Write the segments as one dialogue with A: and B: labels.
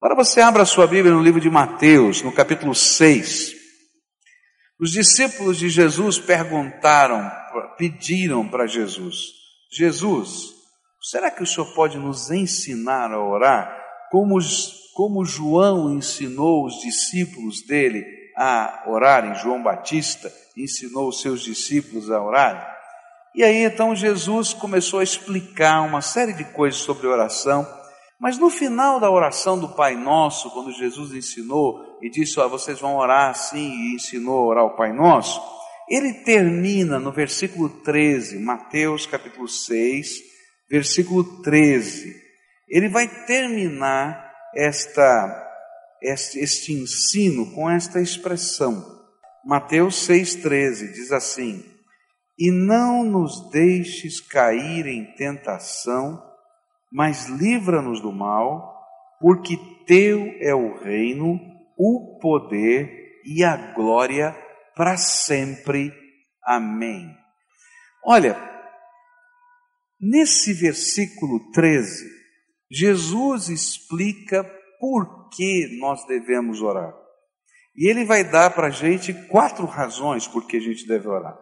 A: Agora você abra a sua Bíblia no livro de Mateus, no capítulo 6. Os discípulos de Jesus perguntaram, pediram para Jesus: Jesus, será que o Senhor pode nos ensinar a orar como, como João ensinou os discípulos dele a orarem? João Batista ensinou os seus discípulos a orarem. E aí então Jesus começou a explicar uma série de coisas sobre oração, mas no final da oração do Pai Nosso, quando Jesus ensinou e disse: ó, vocês vão orar assim, e ensinou a orar o Pai Nosso, ele termina no versículo 13, Mateus capítulo 6, versículo 13. Ele vai terminar esta, este, este ensino com esta expressão. Mateus 6,13 diz assim: e não nos deixes cair em tentação, mas livra-nos do mal, porque teu é o reino, o poder e a glória para sempre. Amém. Olha, nesse versículo 13, Jesus explica por que nós devemos orar. E ele vai dar para a gente quatro razões por que a gente deve orar.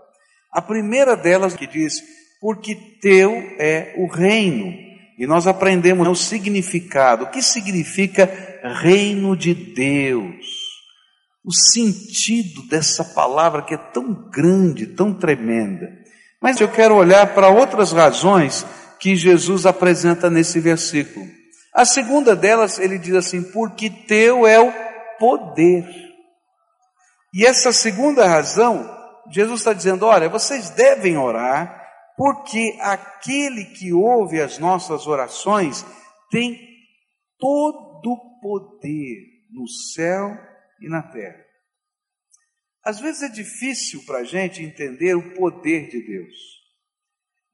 A: A primeira delas que diz: Porque teu é o reino. E nós aprendemos o significado. O que significa reino de Deus? O sentido dessa palavra que é tão grande, tão tremenda. Mas eu quero olhar para outras razões que Jesus apresenta nesse versículo. A segunda delas, ele diz assim: Porque teu é o poder. E essa segunda razão Jesus está dizendo: olha, vocês devem orar, porque aquele que ouve as nossas orações tem todo o poder no céu e na terra. Às vezes é difícil para a gente entender o poder de Deus.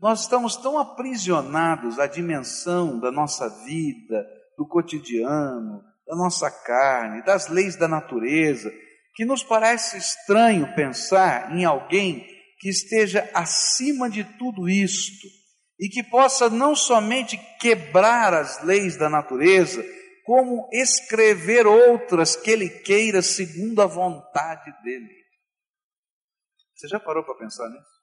A: Nós estamos tão aprisionados à dimensão da nossa vida, do cotidiano, da nossa carne, das leis da natureza, que nos parece estranho pensar em alguém que esteja acima de tudo isto e que possa não somente quebrar as leis da natureza, como escrever outras que ele queira segundo a vontade dele. Você já parou para pensar nisso?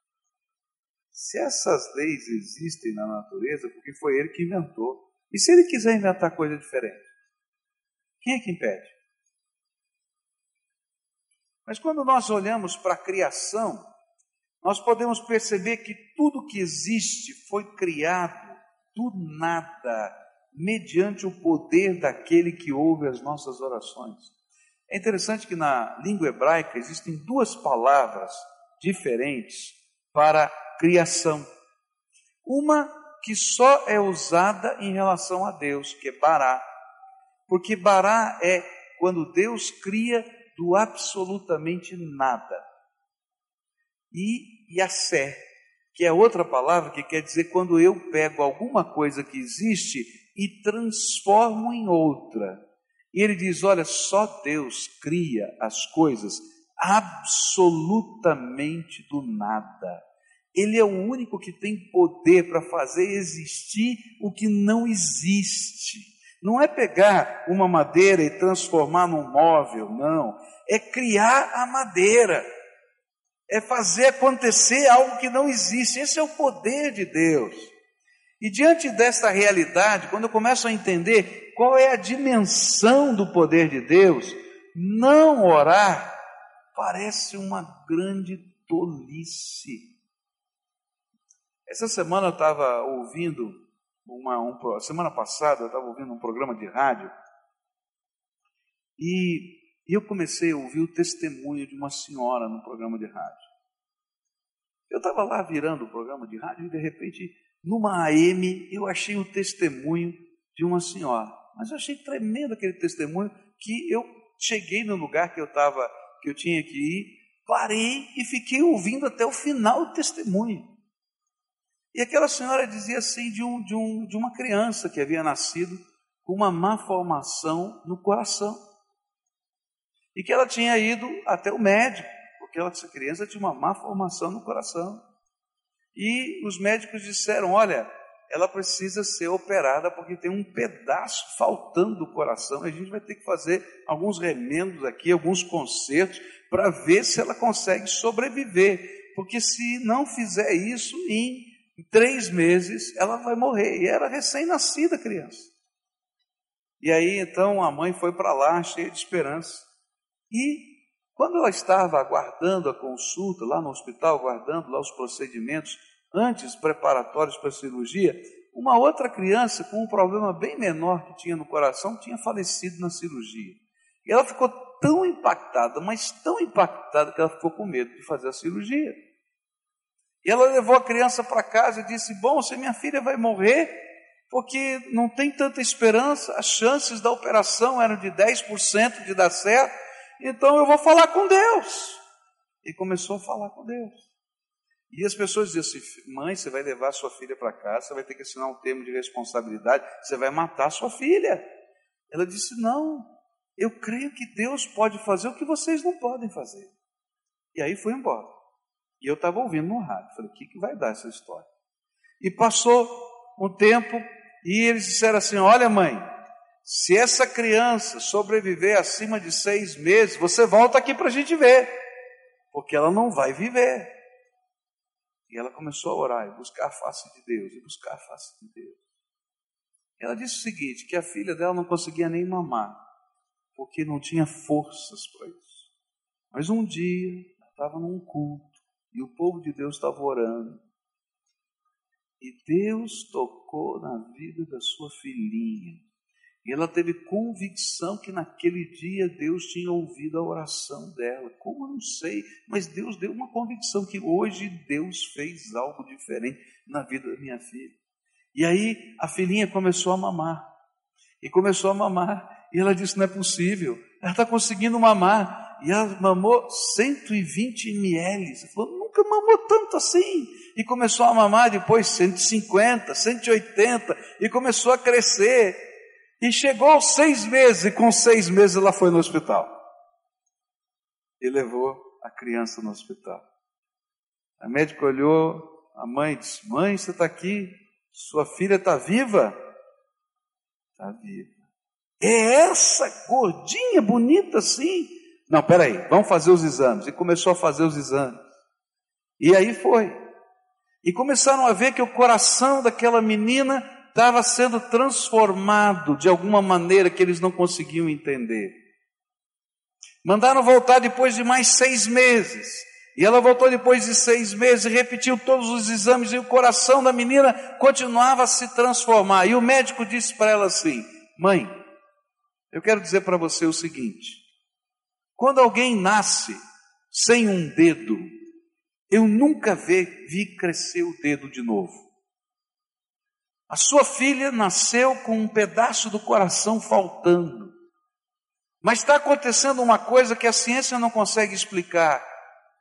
A: Se essas leis existem na natureza, porque foi ele que inventou. E se ele quiser inventar coisa diferente? Quem é que impede? Mas quando nós olhamos para a criação, nós podemos perceber que tudo que existe foi criado do nada, mediante o poder daquele que ouve as nossas orações. É interessante que na língua hebraica existem duas palavras diferentes para criação. Uma que só é usada em relação a Deus, que é bará. Porque bará é quando Deus cria do absolutamente nada. E Yassé, que é outra palavra que quer dizer quando eu pego alguma coisa que existe e transformo em outra. E ele diz: olha, só Deus cria as coisas absolutamente do nada. Ele é o único que tem poder para fazer existir o que não existe. Não é pegar uma madeira e transformar num móvel, não. É criar a madeira. É fazer acontecer algo que não existe. Esse é o poder de Deus. E diante desta realidade, quando eu começo a entender qual é a dimensão do poder de Deus, não orar parece uma grande tolice. Essa semana eu estava ouvindo uma, um, semana passada eu estava ouvindo um programa de rádio e, e eu comecei a ouvir o testemunho de uma senhora no programa de rádio. Eu estava lá virando o programa de rádio e de repente, numa AM, eu achei o testemunho de uma senhora. Mas eu achei tremendo aquele testemunho que eu cheguei no lugar que eu estava, que eu tinha que ir, parei e fiquei ouvindo até o final do testemunho. E aquela senhora dizia assim de, um, de, um, de uma criança que havia nascido com uma má formação no coração. E que ela tinha ido até o médico, porque essa criança tinha uma má formação no coração. E os médicos disseram: olha, ela precisa ser operada porque tem um pedaço faltando do coração. A gente vai ter que fazer alguns remendos aqui, alguns consertos, para ver se ela consegue sobreviver. Porque se não fizer isso, em três meses ela vai morrer. E era recém-nascida criança. E aí então a mãe foi para lá cheia de esperança. E quando ela estava aguardando a consulta lá no hospital, aguardando lá os procedimentos antes preparatórios para a cirurgia, uma outra criança com um problema bem menor que tinha no coração tinha falecido na cirurgia. E ela ficou tão impactada, mas tão impactada que ela ficou com medo de fazer a cirurgia. E ela levou a criança para casa e disse: Bom, se minha filha vai morrer, porque não tem tanta esperança, as chances da operação eram de 10% de dar certo, então eu vou falar com Deus. E começou a falar com Deus. E as pessoas diziam assim: mãe, você vai levar sua filha para casa, você vai ter que assinar um termo de responsabilidade, você vai matar sua filha. Ela disse: não, eu creio que Deus pode fazer o que vocês não podem fazer. E aí foi embora. E eu estava ouvindo no rádio. Falei: o que, que vai dar essa história? E passou um tempo e eles disseram assim: olha, mãe, se essa criança sobreviver acima de seis meses, você volta aqui para a gente ver, porque ela não vai viver. E ela começou a orar e buscar a face de Deus, e buscar a face de Deus. Ela disse o seguinte: que a filha dela não conseguia nem mamar, porque não tinha forças para isso. Mas um dia, estava num culto, e o povo de Deus estava orando. E Deus tocou na vida da sua filhinha. E ela teve convicção que naquele dia Deus tinha ouvido a oração dela. Como eu não sei, mas Deus deu uma convicção que hoje Deus fez algo diferente na vida da minha filha. E aí a filhinha começou a mamar. E começou a mamar. E ela disse: Não é possível. Ela está conseguindo mamar. E ela mamou 120 ml. Ela falou: Nunca mamou tanto assim. E começou a mamar depois 150, 180. E começou a crescer. E chegou seis meses, e com seis meses ela foi no hospital. E levou a criança no hospital. A médica olhou, a mãe disse: Mãe, você está aqui? Sua filha está viva? Está viva. É essa gordinha, bonita assim? Não, peraí, vamos fazer os exames. E começou a fazer os exames. E aí foi. E começaram a ver que o coração daquela menina estava sendo transformado de alguma maneira que eles não conseguiam entender. Mandaram voltar depois de mais seis meses. E ela voltou depois de seis meses e repetiu todos os exames e o coração da menina continuava a se transformar. E o médico disse para ela assim: Mãe, eu quero dizer para você o seguinte: quando alguém nasce sem um dedo, eu nunca vi, crescer o dedo de novo. A sua filha nasceu com um pedaço do coração faltando. Mas está acontecendo uma coisa que a ciência não consegue explicar,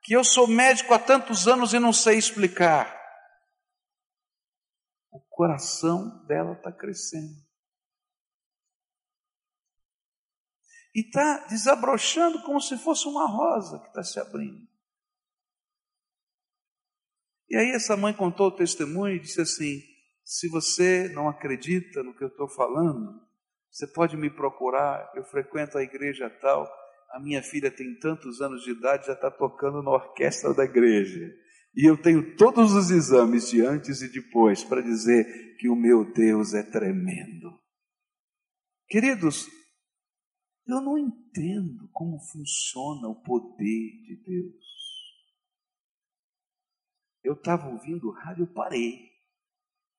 A: que eu sou médico há tantos anos e não sei explicar. O coração dela está crescendo. E está desabrochando como se fosse uma rosa que está se abrindo. E aí essa mãe contou o testemunho e disse assim: se você não acredita no que eu estou falando, você pode me procurar. Eu frequento a igreja tal. A minha filha tem tantos anos de idade, já está tocando na orquestra da igreja. E eu tenho todos os exames de antes e depois para dizer que o meu Deus é tremendo. Queridos, eu não entendo como funciona o poder de Deus. Eu estava ouvindo rádio, parei.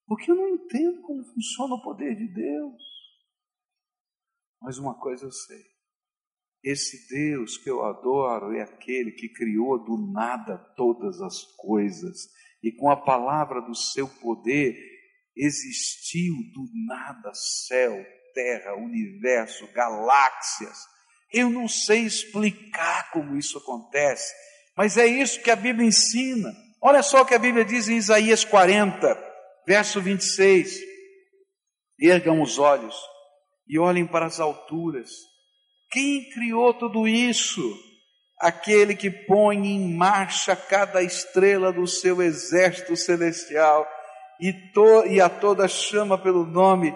A: Porque eu não entendo como funciona o poder de Deus. Mas uma coisa eu sei: esse Deus que eu adoro é aquele que criou do nada todas as coisas, e com a palavra do seu poder existiu do nada céu, terra, universo, galáxias. Eu não sei explicar como isso acontece, mas é isso que a Bíblia ensina. Olha só o que a Bíblia diz em Isaías 40. Verso 26. Ergam os olhos e olhem para as alturas. Quem criou tudo isso? Aquele que põe em marcha cada estrela do seu exército celestial e, to, e a toda chama pelo nome,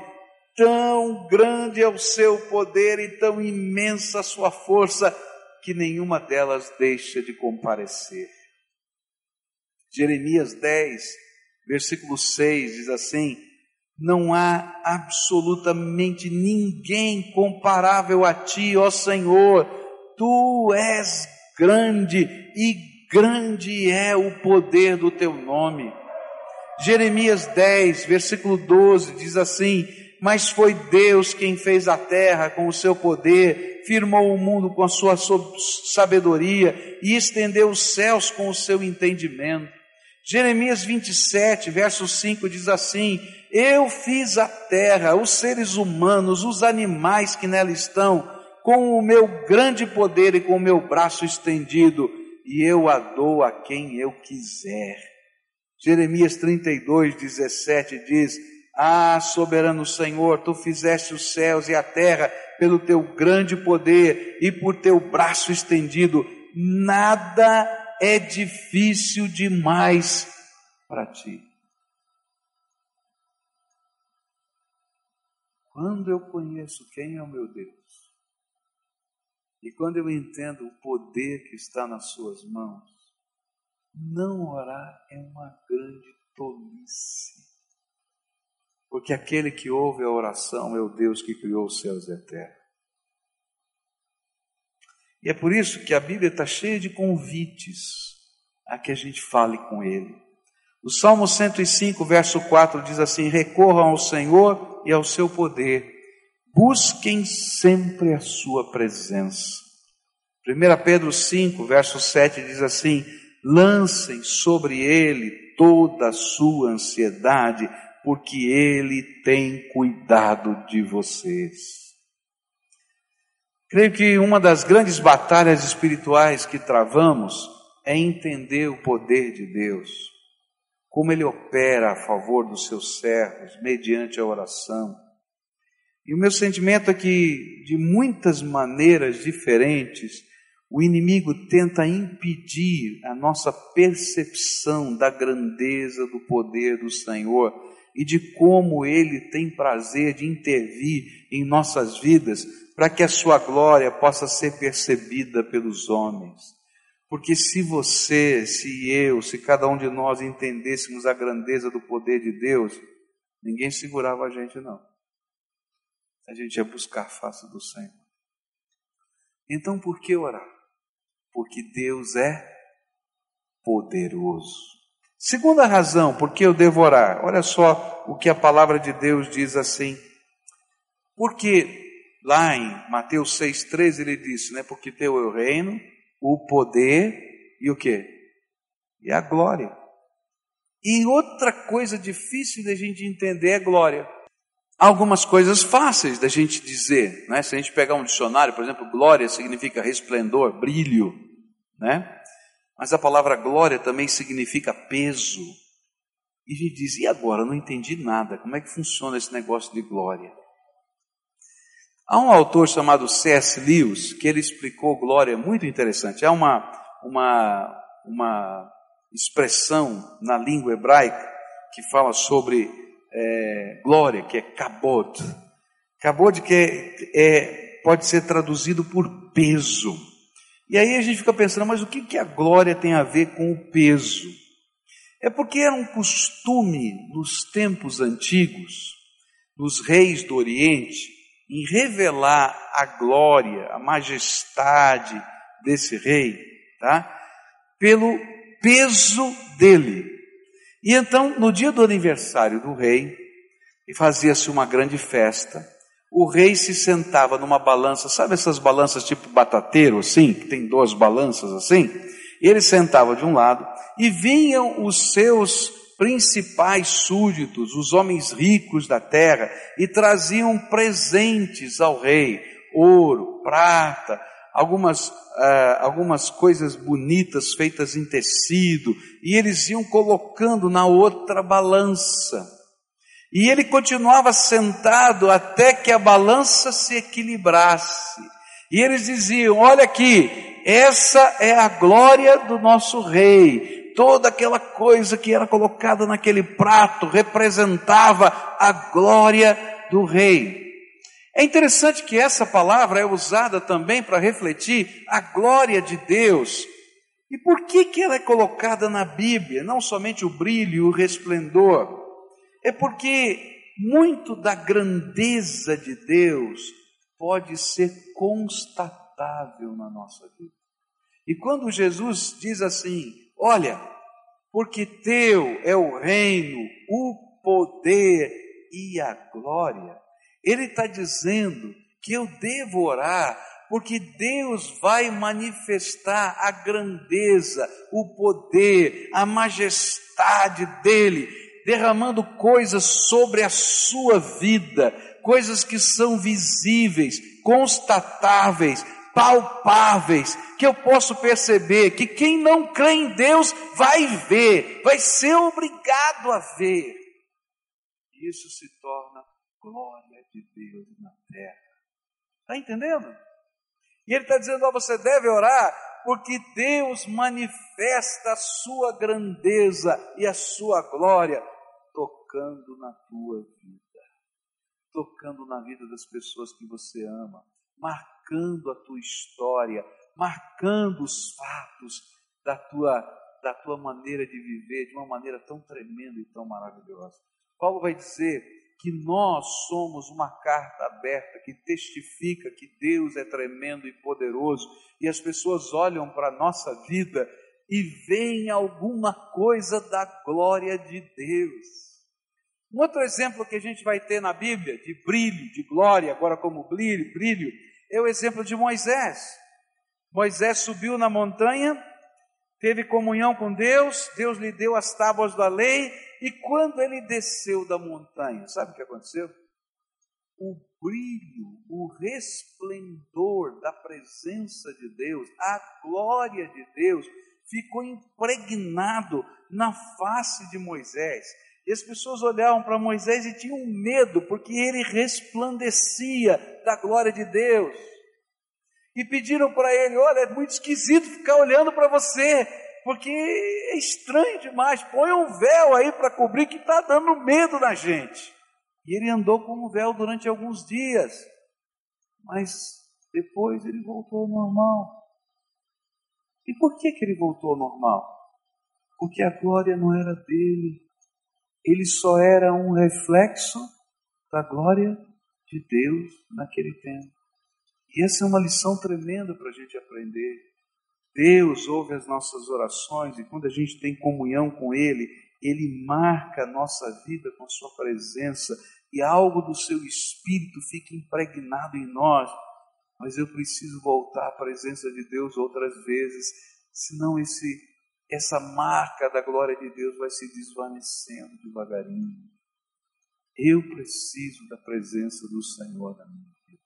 A: tão grande é o seu poder e tão imensa a sua força, que nenhuma delas deixa de comparecer. Jeremias 10, versículo 6 diz assim: Não há absolutamente ninguém comparável a ti, ó Senhor, tu és grande e grande é o poder do teu nome. Jeremias 10, versículo 12 diz assim: Mas foi Deus quem fez a terra com o seu poder, firmou o mundo com a sua sabedoria e estendeu os céus com o seu entendimento. Jeremias 27, verso 5 diz assim: Eu fiz a terra, os seres humanos, os animais que nela estão, com o meu grande poder e com o meu braço estendido, e eu a dou a quem eu quiser. Jeremias 32, 17 diz: Ah, soberano Senhor, tu fizeste os céus e a terra pelo teu grande poder e por teu braço estendido, nada é difícil demais para ti. Quando eu conheço quem é o meu Deus, e quando eu entendo o poder que está nas Suas mãos, não orar é uma grande tolice. Porque aquele que ouve a oração é o Deus que criou os céus e a terra. E é por isso que a Bíblia está cheia de convites a que a gente fale com Ele. O Salmo 105, verso 4 diz assim: Recorram ao Senhor e ao seu poder, busquem sempre a sua presença. 1 Pedro 5, verso 7 diz assim: Lancem sobre Ele toda a sua ansiedade, porque Ele tem cuidado de vocês. Creio que uma das grandes batalhas espirituais que travamos é entender o poder de Deus, como Ele opera a favor dos seus servos, mediante a oração. E o meu sentimento é que, de muitas maneiras diferentes, o inimigo tenta impedir a nossa percepção da grandeza do poder do Senhor e de como Ele tem prazer de intervir em nossas vidas para que a sua glória possa ser percebida pelos homens. Porque se você, se eu, se cada um de nós entendêssemos a grandeza do poder de Deus, ninguém segurava a gente, não. A gente ia buscar a face do Senhor. Então por que orar? Porque Deus é poderoso. Segunda razão, por que eu devo orar? Olha só o que a palavra de Deus diz assim. Porque lá em Mateus 6,13 ele disse, né? Porque teu é o reino, o poder e o que? E a glória. E outra coisa difícil da gente entender é glória. Algumas coisas fáceis da gente dizer, né? Se a gente pegar um dicionário, por exemplo, glória significa resplendor, brilho, né? Mas a palavra glória também significa peso. E a gente diz, e agora? Eu não entendi nada. Como é que funciona esse negócio de glória? Há um autor chamado C.S. Lewis que ele explicou glória muito interessante. Há uma, uma, uma expressão na língua hebraica que fala sobre é, glória, que é kabod. Kabod que é, é, pode ser traduzido por peso. E aí a gente fica pensando, mas o que, que a glória tem a ver com o peso? É porque era um costume nos tempos antigos, nos reis do Oriente, em revelar a glória, a majestade desse rei, tá? Pelo peso dele. E então, no dia do aniversário do rei, e fazia-se uma grande festa, o rei se sentava numa balança, sabe essas balanças tipo batateiro, assim, que tem duas balanças assim? Ele sentava de um lado e vinham os seus principais súditos, os homens ricos da terra, e traziam presentes ao rei: ouro, prata, algumas, uh, algumas coisas bonitas feitas em tecido, e eles iam colocando na outra balança. E ele continuava sentado até que a balança se equilibrasse. E eles diziam: Olha aqui, essa é a glória do nosso rei toda aquela coisa que era colocada naquele prato representava a glória do rei. É interessante que essa palavra é usada também para refletir a glória de Deus. E por que, que ela é colocada na Bíblia? Não somente o brilho e o resplendor. É porque muito da grandeza de Deus pode ser constatável na nossa vida. E quando Jesus diz assim: Olha, porque teu é o reino, o poder e a glória, ele está dizendo que eu devo orar, porque Deus vai manifestar a grandeza, o poder, a majestade dele, derramando coisas sobre a sua vida, coisas que são visíveis, constatáveis, palpáveis, que eu posso perceber, que quem não crê em Deus vai ver, vai ser obrigado a ver. Isso se torna glória de Deus na terra. Está entendendo? E ele está dizendo: ó, você deve orar, porque Deus manifesta a sua grandeza e a sua glória tocando na tua vida, tocando na vida das pessoas que você ama, marcando a tua história, marcando os fatos da tua, da tua maneira de viver de uma maneira tão tremenda e tão maravilhosa. Paulo vai dizer que nós somos uma carta aberta que testifica que Deus é tremendo e poderoso, e as pessoas olham para a nossa vida e veem alguma coisa da glória de Deus. Um outro exemplo que a gente vai ter na Bíblia, de brilho, de glória, agora como brilho, brilho, é o exemplo de Moisés. Moisés subiu na montanha, teve comunhão com Deus, Deus lhe deu as tábuas da lei, e quando ele desceu da montanha, sabe o que aconteceu? O brilho, o resplendor da presença de Deus, a glória de Deus, ficou impregnado na face de Moisés. E as pessoas olhavam para Moisés e tinham medo, porque ele resplandecia da glória de Deus. E pediram para ele: Olha, é muito esquisito ficar olhando para você, porque é estranho demais. Põe um véu aí para cobrir que está dando medo na gente. E ele andou com um véu durante alguns dias, mas depois ele voltou ao normal. E por que, que ele voltou ao normal? Porque a glória não era dele, ele só era um reflexo da glória de Deus naquele tempo. E essa é uma lição tremenda para a gente aprender. Deus ouve as nossas orações e quando a gente tem comunhão com Ele, Ele marca a nossa vida com a Sua presença e algo do Seu Espírito fica impregnado em nós. Mas eu preciso voltar à presença de Deus outras vezes, senão esse, essa marca da glória de Deus vai se desvanecendo devagarinho. Eu preciso da presença do Senhor na minha vida.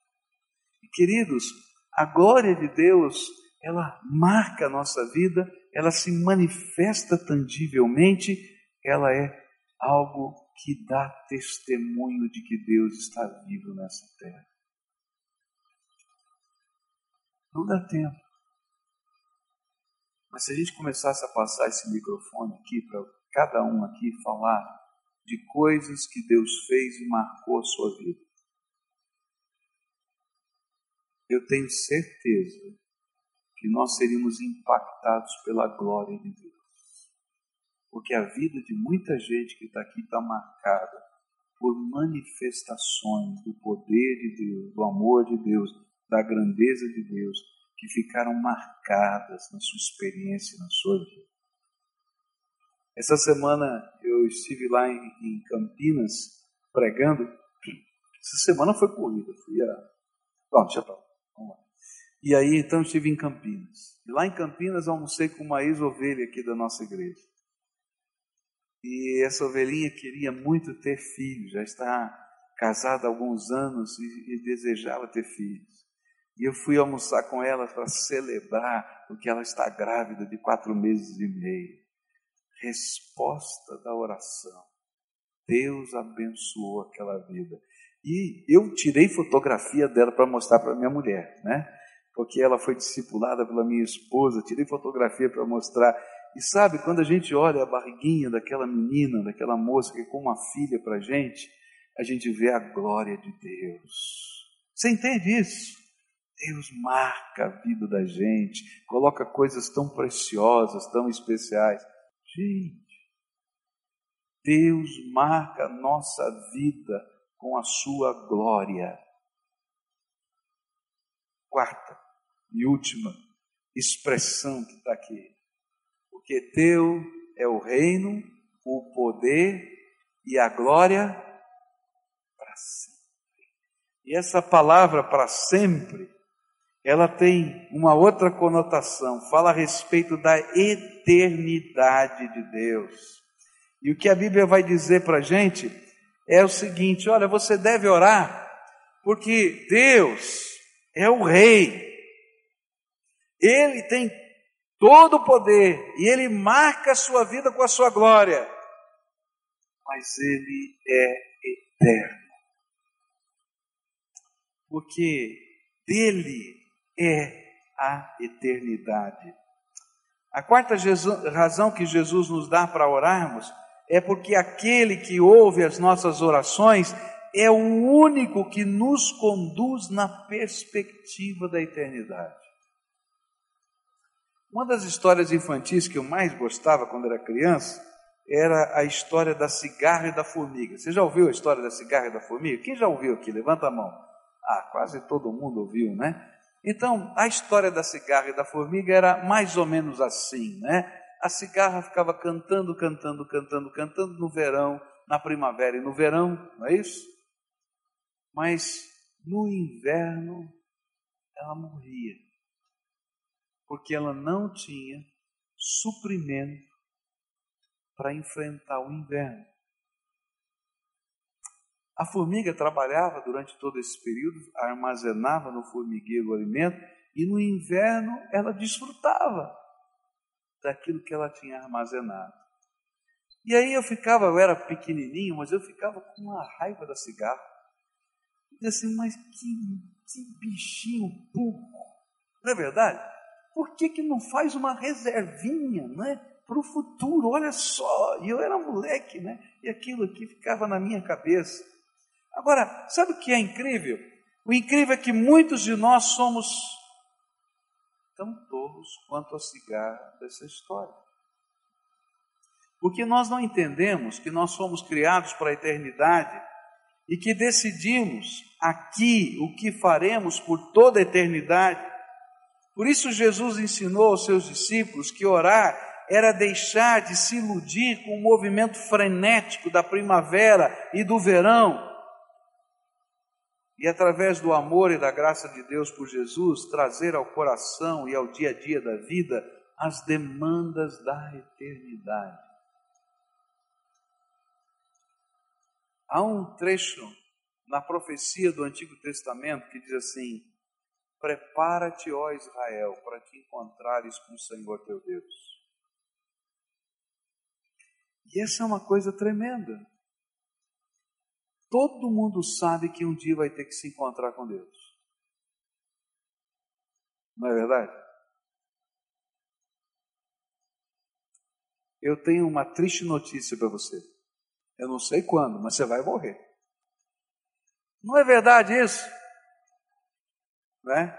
A: E queridos, a glória de Deus ela marca a nossa vida, ela se manifesta tangivelmente, ela é algo que dá testemunho de que Deus está vivo nessa terra. Não dá tempo. Mas se a gente começasse a passar esse microfone aqui para cada um aqui falar de coisas que Deus fez e marcou a sua vida, eu tenho certeza que nós seríamos impactados pela glória de Deus. Porque a vida de muita gente que está aqui está marcada por manifestações do poder de Deus, do amor de Deus, da grandeza de Deus, que ficaram marcadas na sua experiência, na sua vida. Essa semana eu estive lá em, em Campinas pregando. Essa semana foi corrida, fui a. Bom, deixa Vamos lá. E aí então estive em Campinas. E lá em Campinas almocei com uma ex-ovelha aqui da nossa igreja. E essa ovelhinha queria muito ter filhos, já está casada há alguns anos e, e desejava ter filhos. E eu fui almoçar com ela para celebrar porque ela está grávida de quatro meses e meio. Resposta da oração. Deus abençoou aquela vida. E eu tirei fotografia dela para mostrar para minha mulher, né? porque ela foi discipulada pela minha esposa, tirei fotografia para mostrar. E sabe, quando a gente olha a barriguinha daquela menina, daquela moça que é como uma filha para a gente, a gente vê a glória de Deus. Você entende isso? Deus marca a vida da gente, coloca coisas tão preciosas, tão especiais. Gente, Deus marca a nossa vida com a sua glória. Quarta e última expressão que está aqui. Porque teu é o reino, o poder e a glória para sempre. E essa palavra para sempre, ela tem uma outra conotação, fala a respeito da eternidade de Deus. E o que a Bíblia vai dizer para a gente é o seguinte: olha, você deve orar, porque Deus é o Rei, Ele tem todo o poder e Ele marca a sua vida com a sua glória, mas Ele é eterno, porque dele é a eternidade. A quarta razão que Jesus nos dá para orarmos é porque aquele que ouve as nossas orações é o único que nos conduz na perspectiva da eternidade. Uma das histórias infantis que eu mais gostava quando era criança era a história da cigarra e da formiga. Você já ouviu a história da cigarra e da formiga? Quem já ouviu aqui? Levanta a mão. Ah, quase todo mundo ouviu, né? Então, a história da cigarra e da formiga era mais ou menos assim, né? a cigarra ficava cantando, cantando, cantando, cantando no verão, na primavera e no verão, não é isso? Mas no inverno ela morria, porque ela não tinha suprimento para enfrentar o inverno. A formiga trabalhava durante todo esse período, armazenava no formigueiro o alimento e no inverno ela desfrutava daquilo que ela tinha armazenado. E aí eu ficava, eu era pequenininho, mas eu ficava com uma raiva da cigarra. E assim, mas que, que bichinho pouco. Não é verdade? Por que, que não faz uma reservinha, né? Para o futuro, olha só. E eu era moleque, né? E aquilo aqui ficava na minha cabeça. Agora, sabe o que é incrível? O incrível é que muitos de nós somos tão tolos quanto a cigarra dessa história. Porque nós não entendemos que nós fomos criados para a eternidade e que decidimos aqui o que faremos por toda a eternidade. Por isso, Jesus ensinou aos seus discípulos que orar era deixar de se iludir com o movimento frenético da primavera e do verão, e através do amor e da graça de Deus por Jesus, trazer ao coração e ao dia a dia da vida as demandas da eternidade. Há um trecho na profecia do Antigo Testamento que diz assim: Prepara-te, ó Israel, para te encontrares com o Senhor teu Deus. E essa é uma coisa tremenda. Todo mundo sabe que um dia vai ter que se encontrar com Deus. Não é verdade? Eu tenho uma triste notícia para você. Eu não sei quando, mas você vai morrer. Não é verdade isso? Né?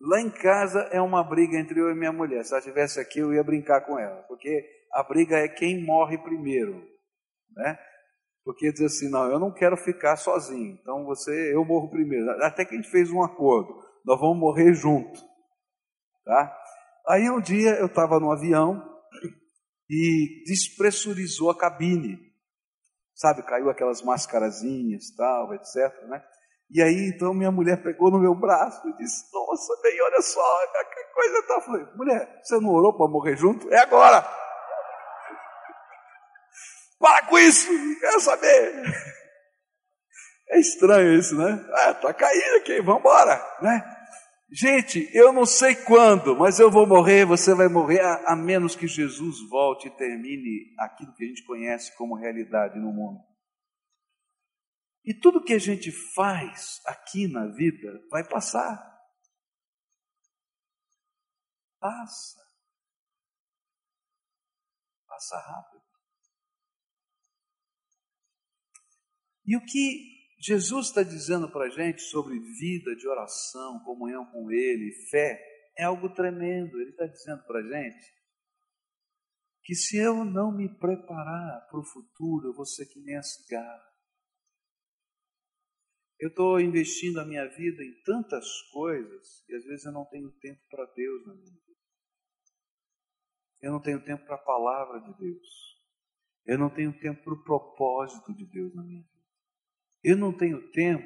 A: Lá em casa é uma briga entre eu e minha mulher. Se ela estivesse aqui, eu ia brincar com ela, porque a briga é quem morre primeiro. Né? Porque diz assim, não, eu não quero ficar sozinho, então você, eu morro primeiro. Até que a gente fez um acordo, nós vamos morrer junto, tá? Aí um dia eu estava no avião e despressurizou a cabine, sabe, caiu aquelas mascarazinhas, tal, etc, né? E aí então minha mulher pegou no meu braço e disse, nossa, bem, olha só, que coisa tá. Falei, mulher, você não orou para morrer junto? É agora! Para com isso, quero saber. É estranho isso, né? Ah, tá caindo aqui, vamos embora, né? Gente, eu não sei quando, mas eu vou morrer, você vai morrer, a, a menos que Jesus volte e termine aquilo que a gente conhece como realidade no mundo. E tudo que a gente faz aqui na vida vai passar. Passa. Passa rápido. E o que Jesus está dizendo para a gente sobre vida de oração, comunhão com Ele, fé, é algo tremendo. Ele está dizendo para a gente que se eu não me preparar para o futuro, eu vou ser que nem a cigarra. Eu estou investindo a minha vida em tantas coisas e às vezes eu não tenho tempo para Deus na minha vida. Eu não tenho tempo para a palavra de Deus. Eu não tenho tempo para o propósito de Deus na minha vida. Eu não tenho tempo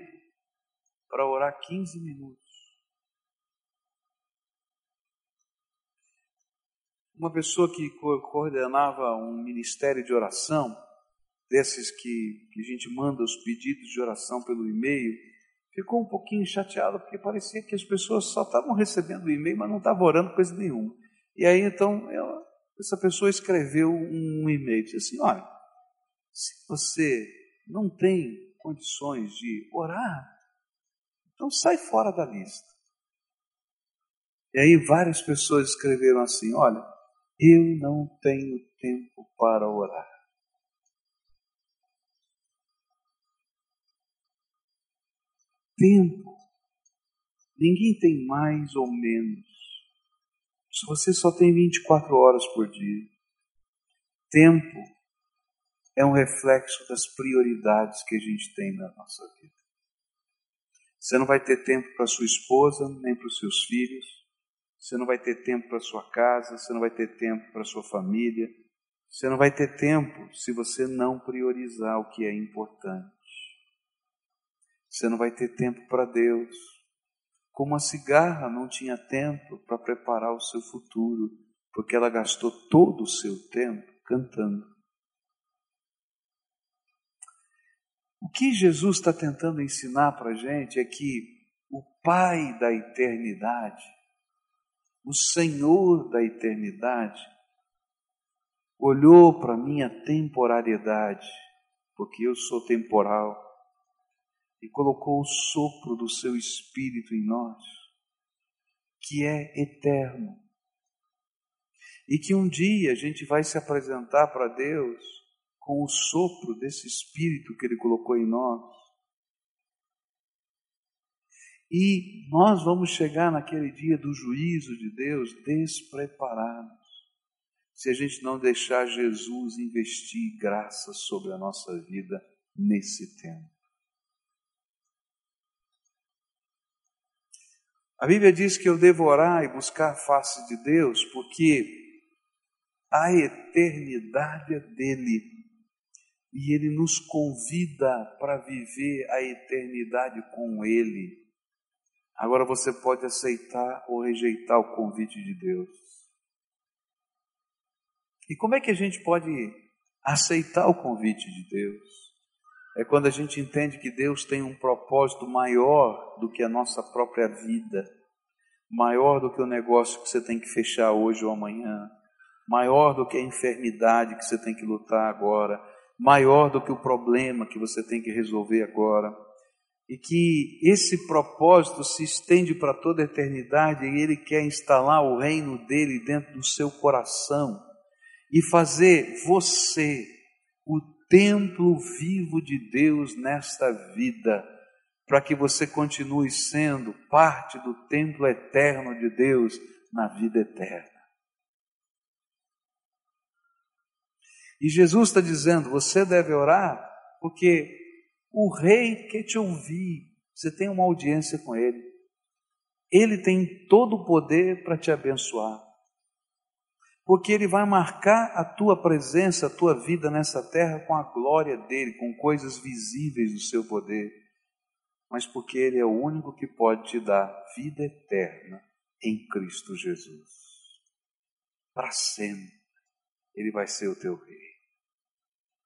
A: para orar 15 minutos. Uma pessoa que coordenava um ministério de oração, desses que, que a gente manda os pedidos de oração pelo e-mail, ficou um pouquinho chateado porque parecia que as pessoas só estavam recebendo o e-mail, mas não estavam orando coisa nenhuma. E aí então ela, essa pessoa escreveu um e-mail, disse assim: olha, se você não tem condições de orar, então sai fora da lista. E aí várias pessoas escreveram assim: olha, eu não tenho tempo para orar. Tempo. Ninguém tem mais ou menos. Se você só tem 24 horas por dia. Tempo é um reflexo das prioridades que a gente tem na nossa vida. Você não vai ter tempo para sua esposa, nem para os seus filhos. Você não vai ter tempo para sua casa, você não vai ter tempo para sua família. Você não vai ter tempo se você não priorizar o que é importante. Você não vai ter tempo para Deus. Como a cigarra não tinha tempo para preparar o seu futuro, porque ela gastou todo o seu tempo cantando. O que Jesus está tentando ensinar para a gente é que o Pai da eternidade, o Senhor da eternidade, olhou para a minha temporariedade, porque eu sou temporal, e colocou o sopro do seu espírito em nós, que é eterno. E que um dia a gente vai se apresentar para Deus com o sopro desse espírito que ele colocou em nós. E nós vamos chegar naquele dia do juízo de Deus despreparados, se a gente não deixar Jesus investir graça sobre a nossa vida nesse tempo. A Bíblia diz que eu devo orar e buscar a face de Deus, porque a eternidade é dele e ele nos convida para viver a eternidade com ele. Agora você pode aceitar ou rejeitar o convite de Deus. E como é que a gente pode aceitar o convite de Deus? é quando a gente entende que Deus tem um propósito maior do que a nossa própria vida, maior do que o negócio que você tem que fechar hoje ou amanhã, maior do que a enfermidade que você tem que lutar agora, maior do que o problema que você tem que resolver agora. E que esse propósito se estende para toda a eternidade e Ele quer instalar o reino dele dentro do seu coração e fazer você o templo vivo de Deus nesta vida, para que você continue sendo parte do templo eterno de Deus na vida eterna. E Jesus está dizendo: você deve orar, porque o rei quer te ouvir, você tem uma audiência com ele, ele tem todo o poder para te abençoar porque Ele vai marcar a tua presença, a tua vida nessa terra com a glória dEle, com coisas visíveis do seu poder, mas porque Ele é o único que pode te dar vida eterna em Cristo Jesus. Para sempre, Ele vai ser o teu Rei.